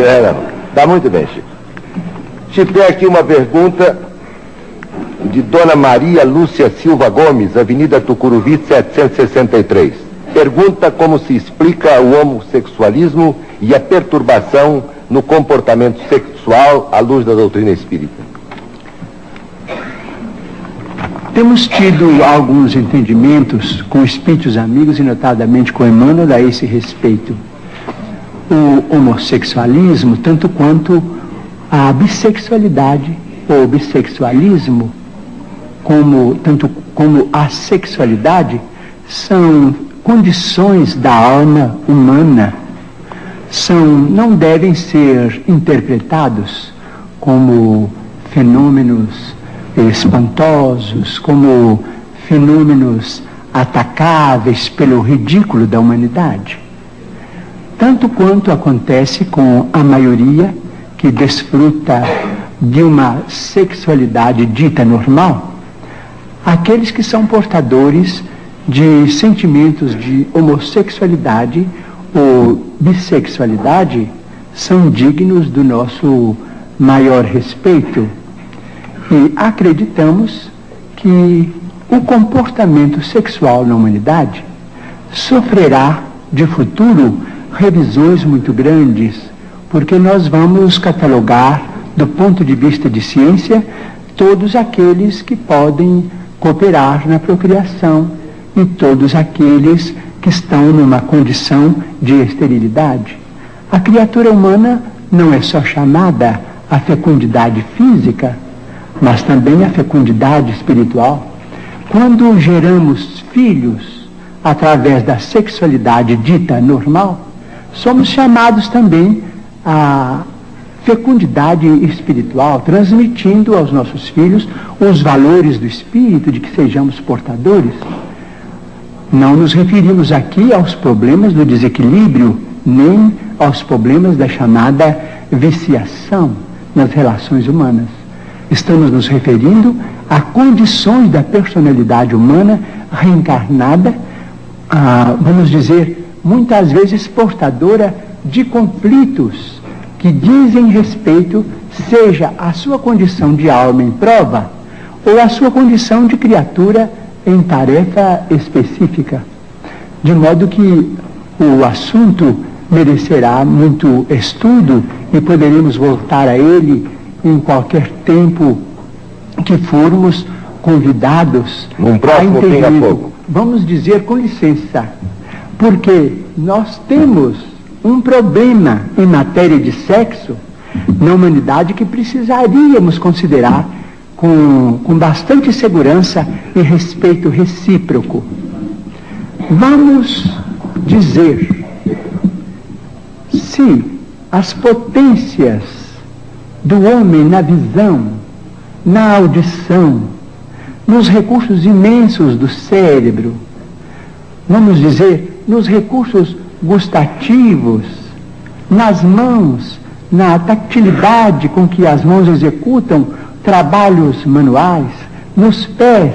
É, Tá muito bem, Chico. Chico, tem aqui uma pergunta de Dona Maria Lúcia Silva Gomes, Avenida Tucuruvi, 763. Pergunta como se explica o homossexualismo e a perturbação no comportamento sexual à luz da doutrina espírita. Temos tido alguns entendimentos com espíritos amigos e notadamente com Emmanuel a esse respeito. O homossexualismo, tanto quanto a bissexualidade ou bissexualismo, como, tanto como a sexualidade, são condições da alma humana, são, não devem ser interpretados como fenômenos espantosos, como fenômenos atacáveis pelo ridículo da humanidade. Tanto quanto acontece com a maioria que desfruta de uma sexualidade dita normal, aqueles que são portadores de sentimentos de homossexualidade ou bissexualidade são dignos do nosso maior respeito. E acreditamos que o comportamento sexual na humanidade sofrerá de futuro revisões muito grandes, porque nós vamos catalogar, do ponto de vista de ciência, todos aqueles que podem cooperar na procriação e todos aqueles que estão numa condição de esterilidade. A criatura humana não é só chamada à fecundidade física, mas também à fecundidade espiritual. Quando geramos filhos através da sexualidade dita normal, somos chamados também à fecundidade espiritual, transmitindo aos nossos filhos os valores do espírito de que sejamos portadores. Não nos referimos aqui aos problemas do desequilíbrio, nem aos problemas da chamada viciação nas relações humanas. Estamos nos referindo a condições da personalidade humana reencarnada, ah, vamos dizer, muitas vezes portadora de conflitos que dizem respeito, seja a sua condição de alma em prova ou a sua condição de criatura em tarefa específica. De modo que o assunto merecerá muito estudo e poderemos voltar a ele em qualquer tempo que formos convidados um próximo a pouco. Vamos dizer com licença, porque nós temos um problema em matéria de sexo na humanidade que precisaríamos considerar com, com bastante segurança e respeito recíproco. Vamos dizer se as potências do homem na visão, na audição, nos recursos imensos do cérebro, vamos dizer, nos recursos gustativos, nas mãos, na tactilidade com que as mãos executam trabalhos manuais, nos pés,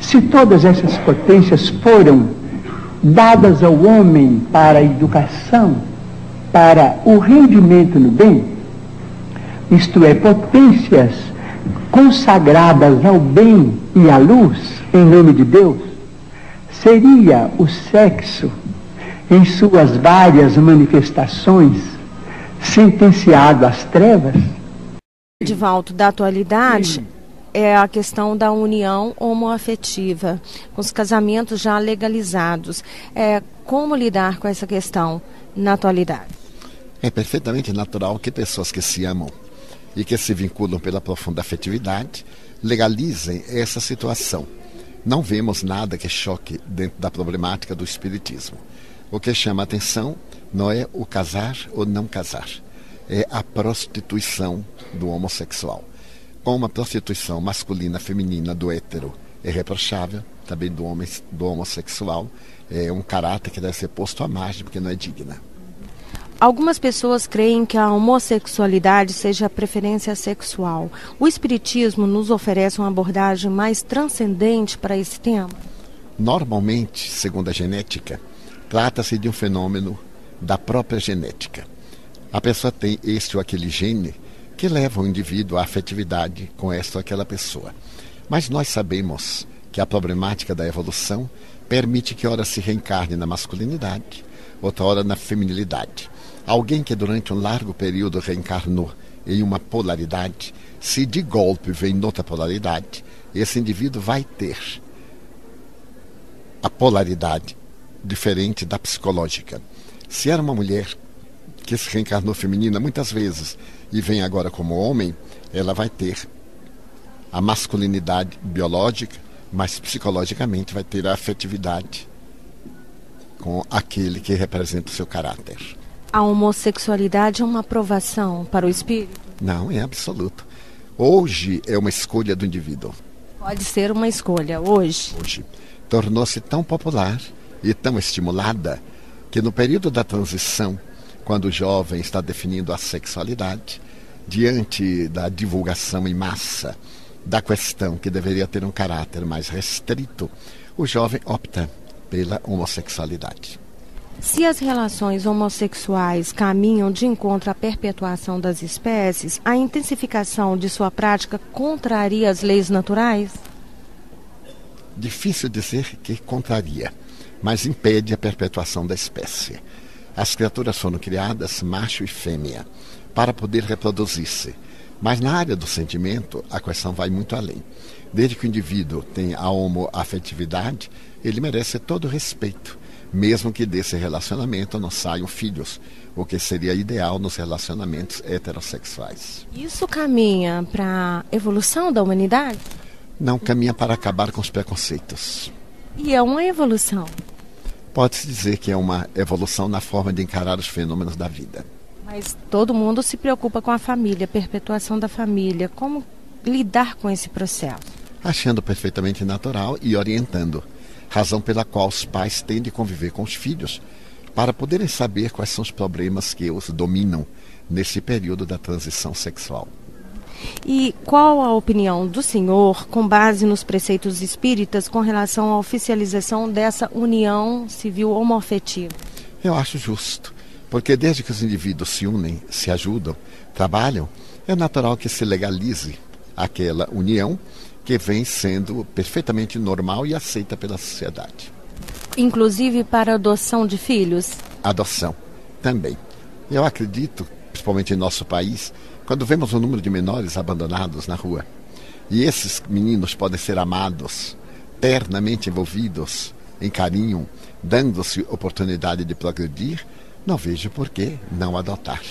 se todas essas potências foram dadas ao homem para a educação, para o rendimento no bem, isto é, potências consagradas ao bem e à luz, em nome de Deus, seria o sexo, em suas várias manifestações, sentenciado às trevas? De volta da atualidade é a questão da união homoafetiva, com os casamentos já legalizados. É, como lidar com essa questão na atualidade? É perfeitamente natural que pessoas que se amam e que se vinculam pela profunda afetividade legalizem essa situação. Não vemos nada que choque dentro da problemática do espiritismo. O que chama a atenção não é o casar ou não casar, é a prostituição do homossexual. Como a prostituição masculina, feminina do hétero é reprochável, também do, homem, do homossexual, é um caráter que deve ser posto à margem, porque não é digna. Algumas pessoas creem que a homossexualidade seja a preferência sexual. O Espiritismo nos oferece uma abordagem mais transcendente para esse tema? Normalmente, segundo a genética, trata-se de um fenômeno da própria genética. A pessoa tem este ou aquele gene que leva o indivíduo à afetividade com esta ou aquela pessoa. Mas nós sabemos que a problemática da evolução permite que ora se reencarne na masculinidade, outra hora na feminilidade. Alguém que durante um largo período reencarnou em uma polaridade, se de golpe vem noutra polaridade, esse indivíduo vai ter a polaridade diferente da psicológica. Se era uma mulher que se reencarnou feminina muitas vezes e vem agora como homem, ela vai ter a masculinidade biológica, mas psicologicamente vai ter a afetividade com aquele que representa o seu caráter. A homossexualidade é uma aprovação para o espírito? Não, é absoluto. Hoje é uma escolha do indivíduo. Pode ser uma escolha hoje. Hoje. Tornou-se tão popular e tão estimulada que no período da transição, quando o jovem está definindo a sexualidade, diante da divulgação em massa da questão que deveria ter um caráter mais restrito, o jovem opta pela homossexualidade. Se as relações homossexuais caminham de encontro à perpetuação das espécies, a intensificação de sua prática contraria as leis naturais? Difícil dizer que contraria, mas impede a perpetuação da espécie. As criaturas foram criadas macho e fêmea para poder reproduzir-se. Mas na área do sentimento, a questão vai muito além. Desde que o indivíduo tem a homoafetividade, ele merece todo o respeito mesmo que desse relacionamento não saiam filhos, o que seria ideal nos relacionamentos heterossexuais. Isso caminha para a evolução da humanidade? Não caminha para acabar com os preconceitos. E é uma evolução? Pode-se dizer que é uma evolução na forma de encarar os fenômenos da vida. Mas todo mundo se preocupa com a família, a perpetuação da família. Como lidar com esse processo? Achando perfeitamente natural e orientando razão pela qual os pais têm de conviver com os filhos para poderem saber quais são os problemas que os dominam nesse período da transição sexual. E qual a opinião do senhor, com base nos preceitos espíritas, com relação à oficialização dessa união civil homoafetiva? Eu acho justo, porque desde que os indivíduos se unem, se ajudam, trabalham, é natural que se legalize aquela união que vem sendo perfeitamente normal e aceita pela sociedade. Inclusive para adoção de filhos? Adoção, também. Eu acredito, principalmente em nosso país, quando vemos o número de menores abandonados na rua, e esses meninos podem ser amados, ternamente envolvidos em carinho, dando-se oportunidade de progredir, não vejo por que não adotar.